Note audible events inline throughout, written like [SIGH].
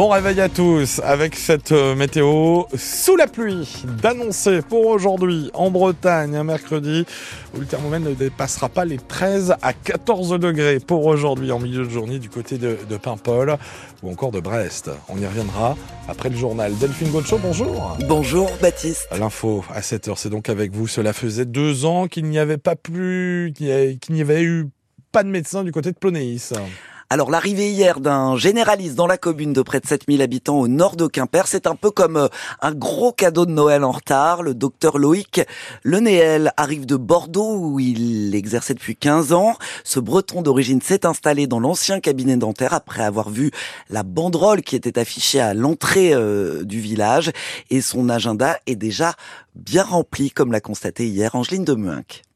Bon réveil à tous avec cette euh, météo sous la pluie d'annoncer pour aujourd'hui en Bretagne un mercredi où le thermomètre ne dépassera pas les 13 à 14 degrés pour aujourd'hui en milieu de journée du côté de, de Paimpol ou encore de Brest. On y reviendra après le journal. Delphine Gaucho, bonjour. Bonjour Baptiste. L'info à 7h, c'est donc avec vous. Cela faisait deux ans qu'il n'y avait pas plus, qu'il n'y avait eu pas de médecin du côté de Plonéis. Alors l'arrivée hier d'un généraliste dans la commune de près de 7000 habitants au nord de Quimper, c'est un peu comme euh, un gros cadeau de Noël en retard. Le docteur Loïc Lenéel arrive de Bordeaux où il exerçait depuis 15 ans. Ce breton d'origine s'est installé dans l'ancien cabinet dentaire après avoir vu la banderole qui était affichée à l'entrée euh, du village et son agenda est déjà bien rempli comme l'a constaté hier Angeline de.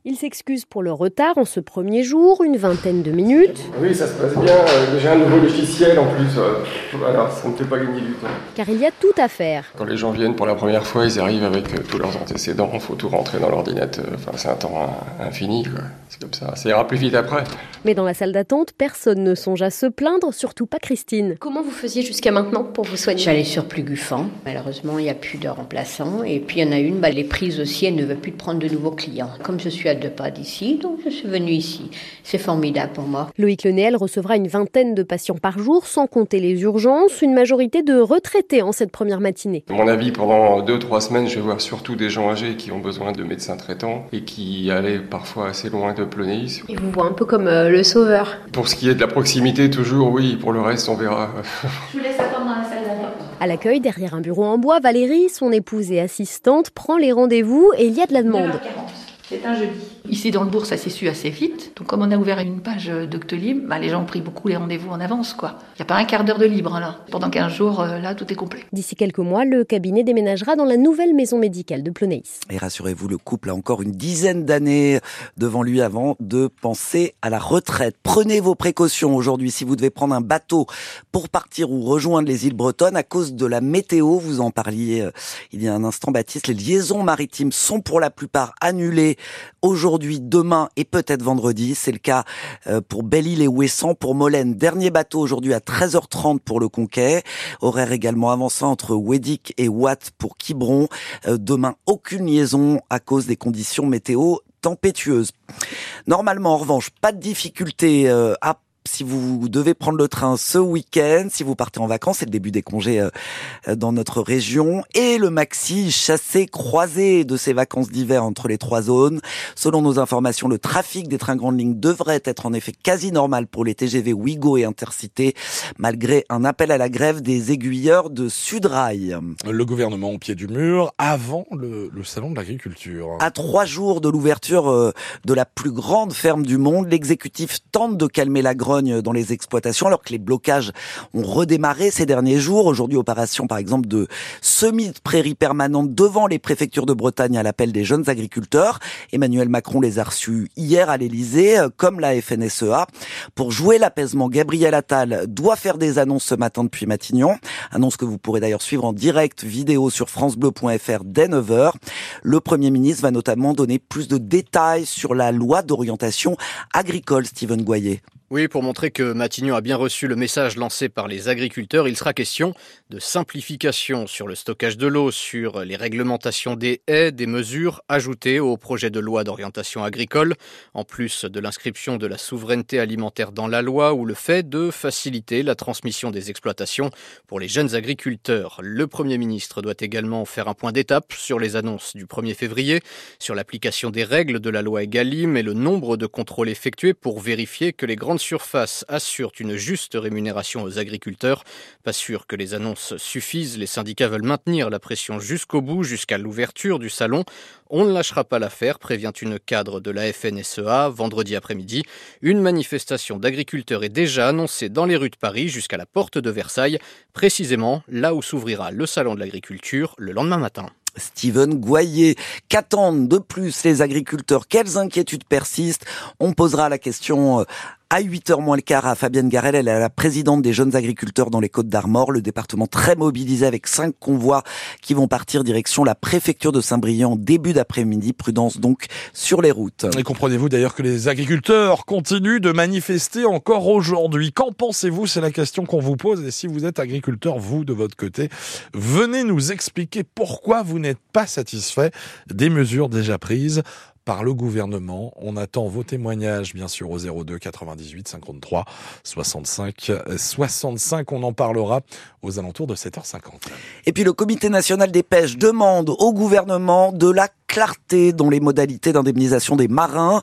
Il s'excuse pour le retard en ce premier jour, une vingtaine de minutes. Oui, ça se passe bien. Euh, J'ai un nouveau logiciel en plus. euh, Voilà, ça ne fait pas gagner du temps. Car il y a tout à faire. Quand les gens viennent pour la première fois, ils arrivent avec euh, tous leurs antécédents. Il faut tout rentrer dans l'ordinateur. Enfin, c'est un temps euh, infini. C'est comme ça. Ça ira plus vite après. Mais dans la salle d'attente, personne ne songe à se plaindre, surtout pas Christine. Comment vous faisiez jusqu'à maintenant pour vous soigner? J'allais sur Plugufan. Malheureusement, il n'y a plus de remplaçants. Et puis, il y en a une, bah, les prises aussi, elle ne veut plus prendre de nouveaux clients. Comme je suis à deux pas d'ici, donc je suis venue ici. C'est formidable pour moi. Loïc Lenéel recevra une vingtaine de patients par jour, sans compter les urgences, une majorité de retraités en cette première matinée. À mon avis, pendant deux, trois semaines, je vais voir surtout des gens âgés qui ont besoin de médecins traitants et qui allaient parfois assez loin de Plonéis. Ils vous voient un peu comme euh, le sauveur. Pour ce qui est de la proximité, toujours, oui. Pour le reste, on verra. [LAUGHS] Je vous laisse attendre dans la salle d'attente. À l'accueil, derrière un bureau en bois, Valérie, son épouse et assistante, prend les rendez-vous et il y a de la demande. 9h40. C'est un jeudi. Ici dans le bourg, ça s'est su assez vite. Donc comme on a ouvert une page euh, Doctolib, bah, les gens ont pris beaucoup les rendez-vous en avance. quoi. Il n'y a pas un quart d'heure de libre là. Pendant 15 jours, euh, là, tout est complet. D'ici quelques mois, le cabinet déménagera dans la nouvelle maison médicale de Plonéis. Et rassurez-vous, le couple a encore une dizaine d'années devant lui avant de penser à la retraite. Prenez vos précautions aujourd'hui si vous devez prendre un bateau pour partir ou rejoindre les îles bretonnes à cause de la météo. Vous en parliez euh, il y a un instant, Baptiste. Les liaisons maritimes sont pour la plupart annulées aujourd'hui, demain et peut-être vendredi. C'est le cas euh, pour Belle-Île et Ouessant. Pour Molène, dernier bateau aujourd'hui à 13h30 pour le Conquet. Horaire également avancé entre Wedic et Watt pour Quiberon. Euh, demain, aucune liaison à cause des conditions météo tempétueuses. Normalement, en revanche, pas de difficulté euh, à si vous devez prendre le train ce week-end, si vous partez en vacances, c'est le début des congés euh, dans notre région, et le maxi chassé croisé de ces vacances d'hiver entre les trois zones. Selon nos informations, le trafic des trains grandes lignes devrait être en effet quasi normal pour les TGV Ouigo et Intercité, malgré un appel à la grève des aiguilleurs de Sudrail. Le gouvernement au pied du mur avant le, le salon de l'agriculture. À trois jours de l'ouverture euh, de la plus grande ferme du monde, l'exécutif tente de calmer la grogne dans les exploitations alors que les blocages ont redémarré ces derniers jours. Aujourd'hui, opération par exemple de semis de prairies permanentes devant les préfectures de Bretagne à l'appel des jeunes agriculteurs. Emmanuel Macron les a reçus hier à l'Elysée, euh, comme la FNSEA. Pour jouer l'apaisement, Gabriel Attal doit faire des annonces ce matin depuis Matignon. Annonce que vous pourrez d'ailleurs suivre en direct vidéo sur francebleu.fr dès 9h. Le Premier ministre va notamment donner plus de détails sur la loi d'orientation agricole, Stephen Goyer. Oui, pour montrer que Matignon a bien reçu le message lancé par les agriculteurs, il sera question de simplification sur le stockage de l'eau, sur les réglementations des haies, des mesures ajoutées au projet de loi d'orientation agricole, en plus de l'inscription de la souveraineté alimentaire dans la loi ou le fait de faciliter la transmission des exploitations pour les jeunes agriculteurs. Le Premier ministre doit également faire un point d'étape sur les annonces du 1er février, sur l'application des règles de la loi Egalim et le nombre de contrôles effectués pour vérifier que les grandes surfaces assurent une juste rémunération aux agriculteurs. Pas sûr que les annonces suffisent, les syndicats veulent maintenir la pression jusqu'au bout, jusqu'à l'ouverture du salon. On ne lâchera pas l'affaire, prévient une cadre de la FNSEA vendredi après-midi. Une manifestation d'agriculteurs est déjà annoncée dans les rues de Paris jusqu'à la porte de Versailles, précisément là où s'ouvrira le salon de l'agriculture le lendemain matin. Steven Goyer. Qu'attendent de plus les agriculteurs? Quelles inquiétudes persistent? On posera la question À 8h moins le quart, à Fabienne Garel, elle est la présidente des jeunes agriculteurs dans les Côtes d'Armor, le département très mobilisé avec cinq convois qui vont partir direction la préfecture de Saint-Brieuc début d'après-midi. Prudence donc sur les routes. Et comprenez-vous d'ailleurs que les agriculteurs continuent de manifester encore aujourd'hui. Qu'en pensez-vous? C'est la question qu'on vous pose. Et si vous êtes agriculteur, vous, de votre côté, venez nous expliquer pourquoi vous n'êtes pas satisfait des mesures déjà prises par le gouvernement. On attend vos témoignages, bien sûr, au 02 98 53 65 65. On en parlera aux alentours de 7h50. Et puis le Comité national des pêches demande au gouvernement de la clarté dans les modalités d'indemnisation des marins.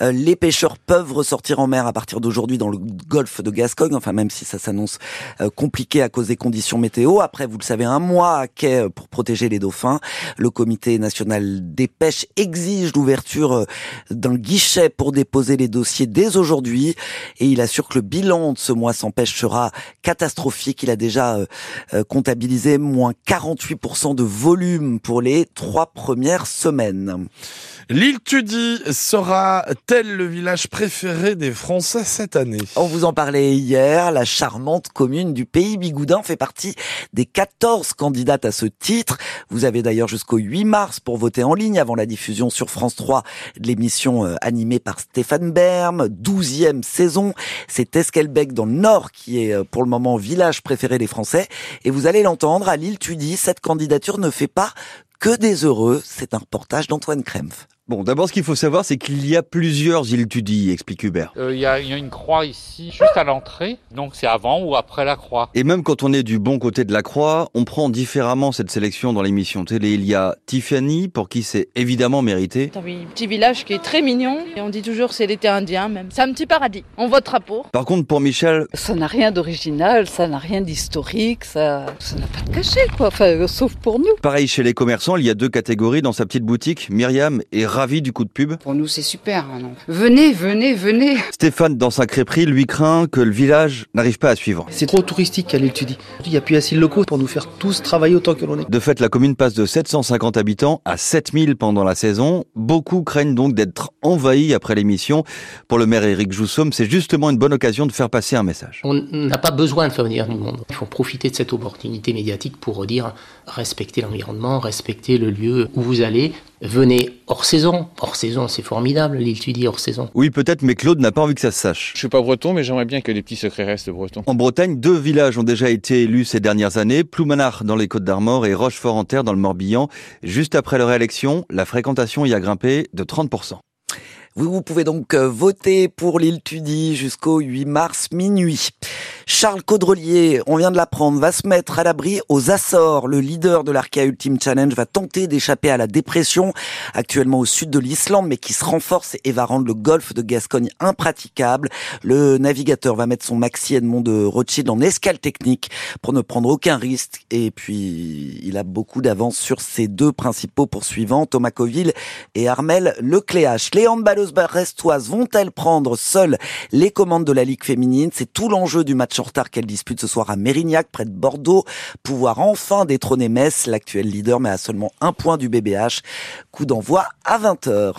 Euh, les pêcheurs peuvent ressortir en mer à partir d'aujourd'hui dans le golfe de Gascogne, enfin même si ça s'annonce euh, compliqué à cause des conditions météo. Après, vous le savez, un mois à quai pour protéger les dauphins. Le Comité national des pêches exige l'ouverture euh, d'un guichet pour déposer les dossiers dès aujourd'hui et il assure que le bilan de ce mois sans pêche sera catastrophique. Il a déjà comptabilisé moins 48% de volume pour les trois premières semaine. L'île Tudy sera-t-elle le village préféré des Français cette année? On vous en parlait hier, la charmante commune du pays Bigoudin fait partie des 14 candidates à ce titre. Vous avez d'ailleurs jusqu'au 8 mars pour voter en ligne avant la diffusion sur France 3 de l'émission euh, animée par Stéphane Berme, 12e saison. C'est Esquelbec dans le Nord qui est euh, pour le moment village préféré des Français. Et vous allez l'entendre, à l'île Tudy, cette candidature ne fait pas que des heureux. C'est un reportage d'Antoine Krempf. Bon, d'abord, ce qu'il faut savoir, c'est qu'il y a plusieurs îles Tudy, explique Hubert. Euh, il y, a une croix ici, juste à l'entrée. Donc, c'est avant ou après la croix. Et même quand on est du bon côté de la croix, on prend différemment cette sélection dans l'émission télé. Il y a Tiffany, pour qui c'est évidemment mérité. C'est un petit village qui est très mignon. Et on dit toujours c'est l'été indien, même. C'est un petit paradis. On votera pour. Par contre, pour Michel. Ça n'a rien d'original, ça n'a rien d'historique, ça n'a pas de cachet, quoi. Enfin, sauf pour nous. Pareil chez les commerçants, il y a deux catégories dans sa petite boutique. Myriam est ravi du coup de pub. Pour nous, c'est super. Hein, venez, venez, venez. Stéphane, dans sa crêperie, lui craint que le village n'arrive pas à suivre. C'est trop touristique à l'étude. Il n'y a plus assez de locaux pour nous faire tous travailler autant que l'on est. De fait, la commune passe de 750 habitants à 7000 pendant la saison. Beaucoup craignent donc d'être envahis après l'émission. Pour le maire Éric Joussomme, c'est justement une bonne occasion de faire passer un message. On n'a pas besoin de faire venir du monde. Il faut profiter de cette opportunité médiatique pour dire respecter l'environnement, respecter le lieu où vous allez, venez hors saison. Hors saison, c'est formidable, l'île dis hors saison. Oui, peut-être, mais Claude n'a pas envie que ça se sache. Je suis pas breton, mais j'aimerais bien que les petits secrets restent bretons. En Bretagne, deux villages ont déjà été élus ces dernières années, Ploumanard dans les Côtes d'Armor et Rochefort-en-Terre dans le Morbihan. Juste après leur élection, la fréquentation y a grimpé de 30%. Vous, pouvez donc euh, voter pour l'île Tudy jusqu'au 8 mars minuit. Charles Caudrelier, on vient de l'apprendre, va se mettre à l'abri aux Açores. Le leader de l'Arca Ultimate Challenge va tenter d'échapper à la dépression, actuellement au sud de l'Islande, mais qui se renforce et va rendre le golfe de Gascogne impraticable. Le navigateur va mettre son Maxi Edmond de Rothschild en escale technique pour ne prendre aucun risque. Et puis, il a beaucoup d'avance sur ses deux principaux poursuivants, Thomas Coville et Armel Lecléache. Les handballeuses brestoises vont-elles prendre seules les commandes de la Ligue féminine? C'est tout l'enjeu du match en retard qu'elle dispute ce soir à Mérignac, près de Bordeaux, pouvoir enfin détrôner Metz, l'actuel leader, mais à seulement un point du BBH. Coup d'envoi à 20h.